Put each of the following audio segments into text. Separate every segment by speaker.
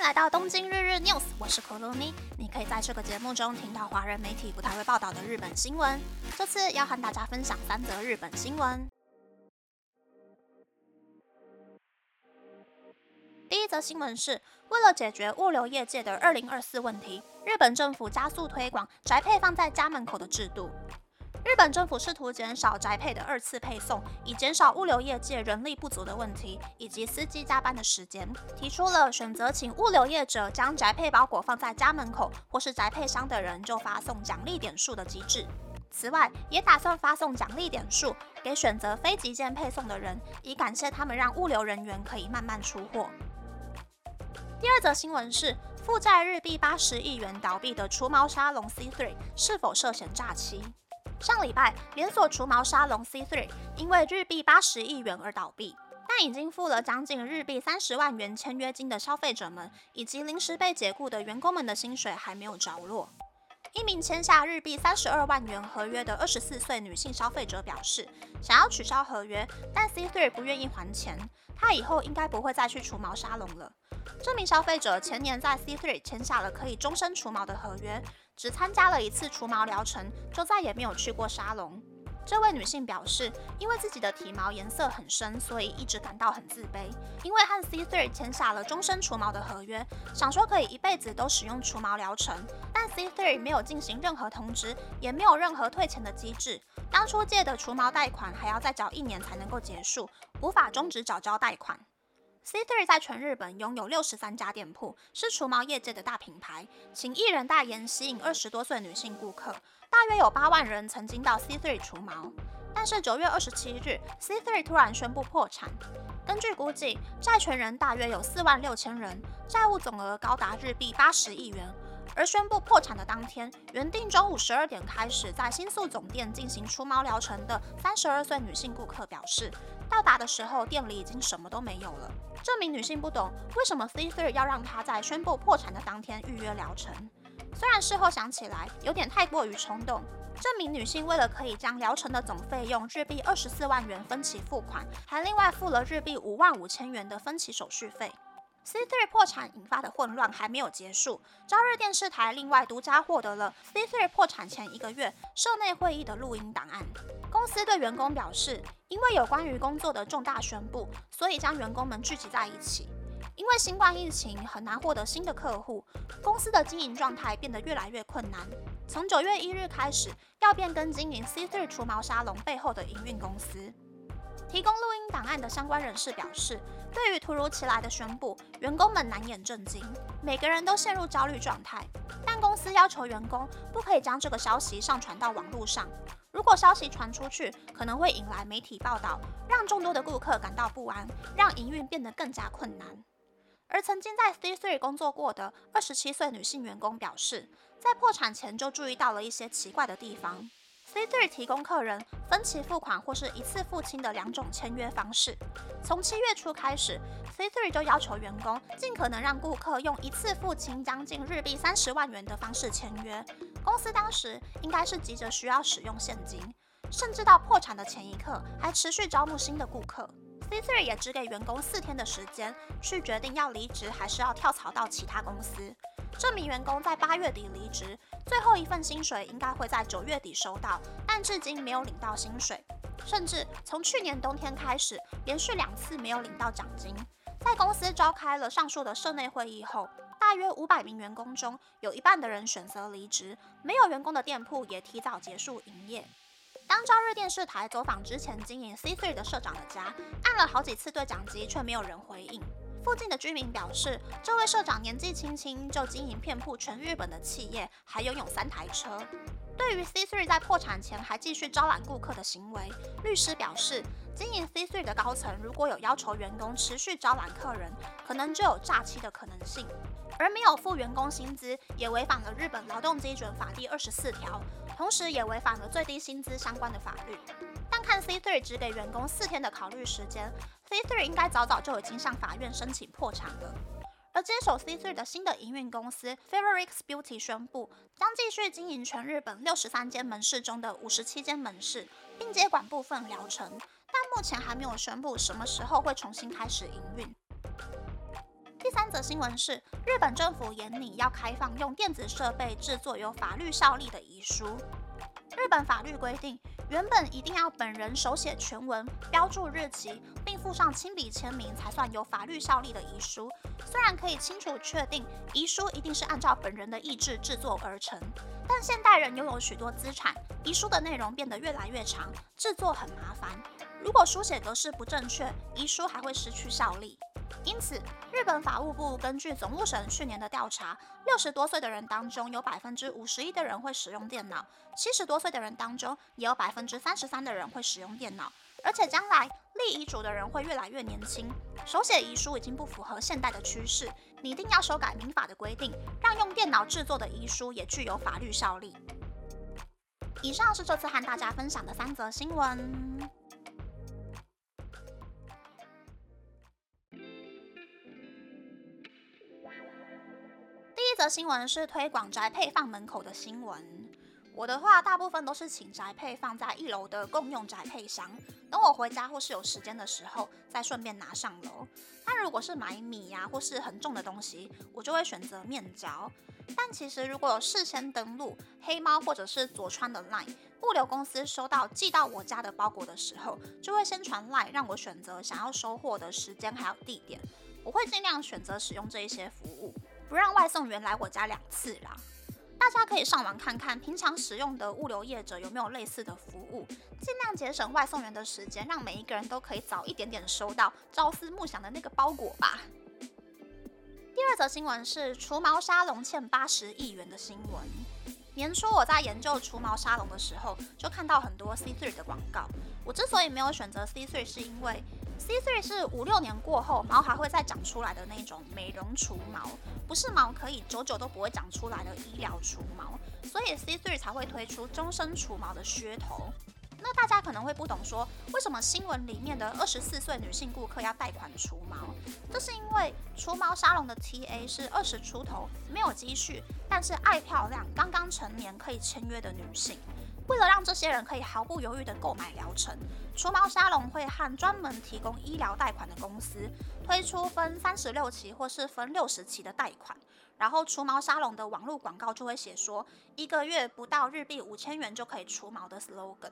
Speaker 1: 迎来到东京日日 news，我是可露咪。你可以在这个节目中听到华人媒体不太会报道的日本新闻。这次要和大家分享三则日本新闻。第一则新闻是，为了解决物流业界的二零二四问题，日本政府加速推广宅配放在家门口的制度。日本政府试图减少宅配的二次配送，以减少物流业界人力不足的问题，以及司机加班的时间，提出了选择请物流业者将宅配包裹放在家门口，或是宅配箱的人就发送奖励点数的机制。此外，也打算发送奖励点数给选择非急件配送的人，以感谢他们让物流人员可以慢慢出货。第二则新闻是，负债日币八十亿元倒闭的除毛沙龙 C3 是否涉嫌诈欺？上礼拜，连锁除毛沙龙 C3 因为日币八十亿元而倒闭，但已经付了将近日币三十万元签约金的消费者们，以及临时被解雇的员工们的薪水还没有着落。一名签下日币三十二万元合约的二十四岁女性消费者表示，想要取消合约，但 C3 不愿意还钱，她以后应该不会再去除毛沙龙了。这名消费者前年在 C3 签下了可以终身除毛的合约。只参加了一次除毛疗程，就再也没有去过沙龙。这位女性表示，因为自己的体毛颜色很深，所以一直感到很自卑。因为和 C3 签下了终身除毛的合约，想说可以一辈子都使用除毛疗程，但 C3 没有进行任何通知，也没有任何退钱的机制。当初借的除毛贷款还要再缴一年才能够结束，无法终止缴交贷款。C three 在全日本拥有六十三家店铺，是除毛业界的大品牌，请艺人代言吸引二十多岁女性顾客，大约有八万人曾经到 C three 除毛。但是九月二十七日，C three 突然宣布破产。根据估计，债权人大约有四万六千人，债务总额高达日币八十亿元。而宣布破产的当天，原定中午十二点开始在新宿总店进行除毛疗程的三十二岁女性顾客表示，到达的时候店里已经什么都没有了。这名女性不懂为什么 C3 要让她在宣布破产的当天预约疗程，虽然事后想起来有点太过于冲动。这名女性为了可以将疗程的总费用日币二十四万元分期付款，还另外付了日币五万五千元的分期手续费。C3 破产引发的混乱还没有结束，朝日电视台另外独家获得了 C3 破产前一个月社内会议的录音档案。公司对员工表示，因为有关于工作的重大宣布，所以将员工们聚集在一起。因为新冠疫情很难获得新的客户，公司的经营状态变得越来越困难。从九月一日开始，要变更经营 C3 除毛沙龙背后的营运公司。提供录音档案的相关人士表示，对于突如其来的宣布，员工们难掩震惊，每个人都陷入焦虑状态。但公司要求员工不可以将这个消息上传到网络上，如果消息传出去，可能会引来媒体报道，让众多的顾客感到不安，让营运变得更加困难。而曾经在 C3 工作过的二十七岁女性员工表示，在破产前就注意到了一些奇怪的地方。C3 提供客人分期付款或是一次付清的两种签约方式。从七月初开始，C3 就要求员工尽可能让顾客用一次付清将近日币三十万元的方式签约。公司当时应该是急着需要使用现金，甚至到破产的前一刻还持续招募新的顾客。C3 也只给员工四天的时间去决定要离职还是要跳槽到其他公司。这名员工在八月底离职，最后一份薪水应该会在九月底收到，但至今没有领到薪水，甚至从去年冬天开始，连续两次没有领到奖金。在公司召开了上述的社内会议后，大约五百名员工中有一半的人选择离职，没有员工的店铺也提早结束营业。当朝日电视台走访之前经营 C3 的社长的家，按了好几次对讲机，却没有人回应。附近的居民表示，这位社长年纪轻轻就经营遍布全日本的企业，还拥有三台车。对于 C3 在破产前还继续招揽顾客的行为，律师表示，经营 C3 的高层如果有要求员工持续招揽客人，可能就有诈欺的可能性。而没有付员工薪资，也违反了日本劳动基准法第二十四条，同时也违反了最低薪资相关的法律。但看 C3 只给员工四天的考虑时间，C3 应该早早就已经向法院申请破产了。而接手 C3 的新的营运公司 Favorix Beauty 宣布，将继续经营全日本六十三间门市中的五十七间门市，并接管部分疗程，但目前还没有宣布什么时候会重新开始营运。第三则新闻是，日本政府严拟要开放用电子设备制作有法律效力的遗书。日本法律规定，原本一定要本人手写全文，标注日期，并附上亲笔签名，才算有法律效力的遗书。虽然可以清楚确定遗书一定是按照本人的意志制作而成，但现代人拥有许多资产，遗书的内容变得越来越长，制作很麻烦。如果书写格式不正确，遗书还会失去效力。因此，日本法务部根据总务省去年的调查，六十多岁的人当中有百分之五十一的人会使用电脑，七十多岁的人当中也有百分之三十三的人会使用电脑。而且将来立遗嘱的人会越来越年轻，手写遗书已经不符合现代的趋势，你一定要修改民法的规定，让用电脑制作的遗书也具有法律效力。以上是这次和大家分享的三则新闻。则新闻是推广宅配放门口的新闻。我的话，大部分都是请宅配放在一楼的共用宅配箱，等我回家或是有时间的时候，再顺便拿上楼。但如果是买米呀或是很重的东西，我就会选择面交。但其实如果有事先登录黑猫或者是佐川的 LINE 物流公司，收到寄到我家的包裹的时候，就会先传 LINE 让我选择想要收货的时间还有地点。我会尽量选择使用这一些服务。不让外送员来我家两次啦。大家可以上网看看平常使用的物流业者有没有类似的服务，尽量节省外送员的时间，让每一个人都可以早一点点收到朝思暮想的那个包裹吧。第二则新闻是除毛沙龙欠八十亿元的新闻。年初我在研究除毛沙龙的时候，就看到很多 C3 的广告。我之所以没有选择 C3，是因为 C3 是五六年过后毛还会再长出来的那种美容除毛，不是毛可以久久都不会长出来的医疗除毛，所以 C3 才会推出终身除毛的噱头。那大家可能会不懂，说为什么新闻里面的二十四岁女性顾客要贷款除毛？这是因为除毛沙龙的 TA 是二十出头，没有积蓄，但是爱漂亮，刚刚成年可以签约的女性。为了让这些人可以毫不犹豫地购买疗程，除毛沙龙会和专门提供医疗贷款的公司推出分三十六期或是分六十期的贷款，然后除毛沙龙的网络广告就会写说一个月不到日币五千元就可以除毛的 slogan。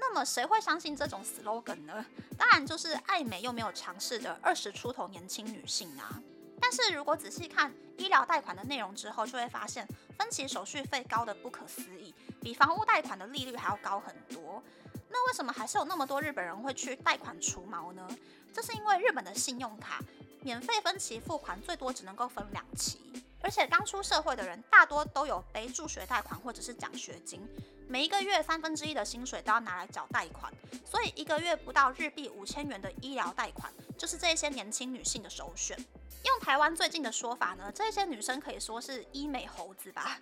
Speaker 1: 那么谁会相信这种 slogan 呢？当然就是爱美又没有尝试的二十出头年轻女性啊。但是如果仔细看医疗贷款的内容之后，就会发现分期手续费高的不可思议，比房屋贷款的利率还要高很多。那为什么还是有那么多日本人会去贷款除毛呢？这是因为日本的信用卡免费分期付款最多只能够分两期，而且刚出社会的人大多都有背助学贷款或者是奖学金，每一个月三分之一的薪水都要拿来缴贷款，所以一个月不到日币五千元的医疗贷款就是这些年轻女性的首选。用台湾最近的说法呢，这些女生可以说是医美猴子吧。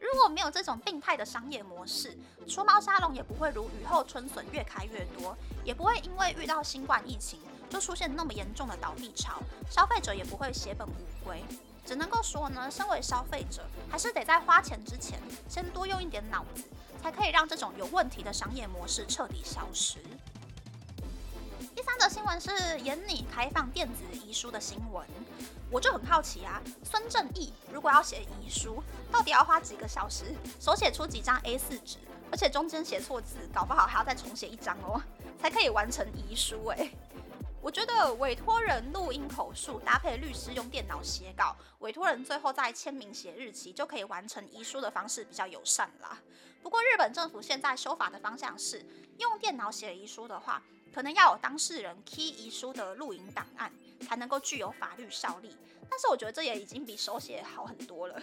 Speaker 1: 如果没有这种病态的商业模式，除毛沙龙也不会如雨后春笋越开越多，也不会因为遇到新冠疫情就出现那么严重的倒闭潮，消费者也不会血本无归。只能够说呢，身为消费者，还是得在花钱之前先多用一点脑子，才可以让这种有问题的商业模式彻底消失。的新闻是严拟开放电子遗书的新闻，我就很好奇啊，孙正义如果要写遗书，到底要花几个小时，手写出几张 A4 纸，而且中间写错字，搞不好还要再重写一张哦，才可以完成遗书哎。我觉得委托人录音口述，搭配律师用电脑写稿，委托人最后再签名写日期，就可以完成遗书的方式比较友善啦。不过日本政府现在修法的方向是，用电脑写遗书的话。可能要有当事人 key 遗书的录影档案，才能够具有法律效力。但是我觉得这也已经比手写好很多了。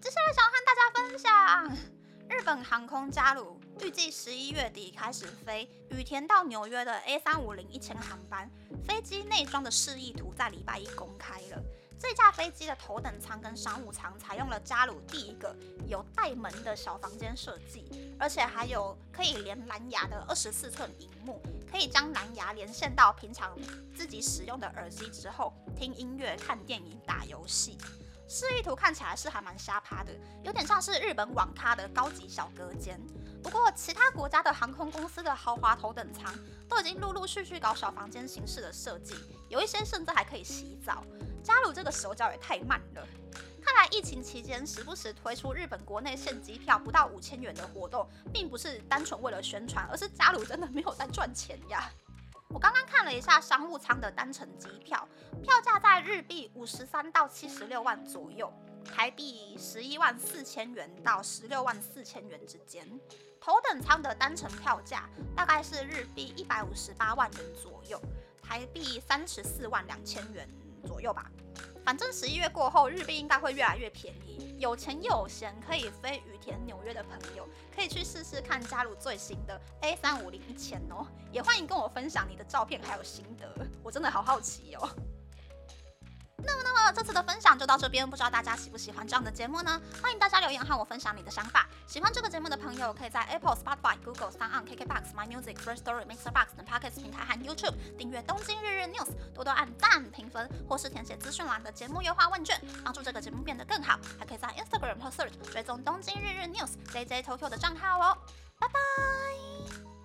Speaker 1: 接下来想要和大家分享，日本航空加鲁预计十一月底开始飞羽田到纽约的 A 三五零一千航班，飞机内装的示意图在礼拜一公开了。这架飞机的头等舱跟商务舱采用了加鲁第一个有带门的小房间设计，而且还有可以连蓝牙的二十四寸荧幕，可以将蓝牙连线到平常自己使用的耳机之后听音乐、看电影、打游戏。示意图看起来是还蛮瞎趴的，有点像是日本网咖的高级小隔间。不过，其他国家的航空公司的豪华头等舱都已经陆陆续续搞小房间形式的设计，有一些甚至还可以洗澡。加鲁这个手脚也太慢了。看来疫情期间时不时推出日本国内线机票不到五千元的活动，并不是单纯为了宣传，而是加鲁真的没有在赚钱呀。我刚刚看了一下商务舱的单程机票，票价在日币五十三到七十六万左右，台币十一万四千元到十六万四千元之间。头等舱的单程票价大概是日币一百五十八万元左右，台币三十四万两千元左右吧。反正十一月过后，日币应该会越来越便宜。有钱有闲，可以飞羽田、纽约的朋友，可以去试试看加入最新的 A 三五零一千哦。也欢迎跟我分享你的照片还有心得，我真的好好奇哦。那么，那么这次的分享就到这边，不知道大家喜不喜欢这样的节目呢？欢迎大家留言和我分享你的想法。喜欢这个节目的朋友，可以在 Apple、Spotify、Google、s o n、KKBox、My Music、First Story、Mixer Box 等 Podcast 平台和 YouTube 订阅《东京日日 News》，多多按赞、评分，或是填写资讯栏的节目优化问卷，帮助这个节目变得更好。还可以在 Instagram 或 Search 追踪《东京日日 News》JJ Tokyo 的账号哦。拜拜。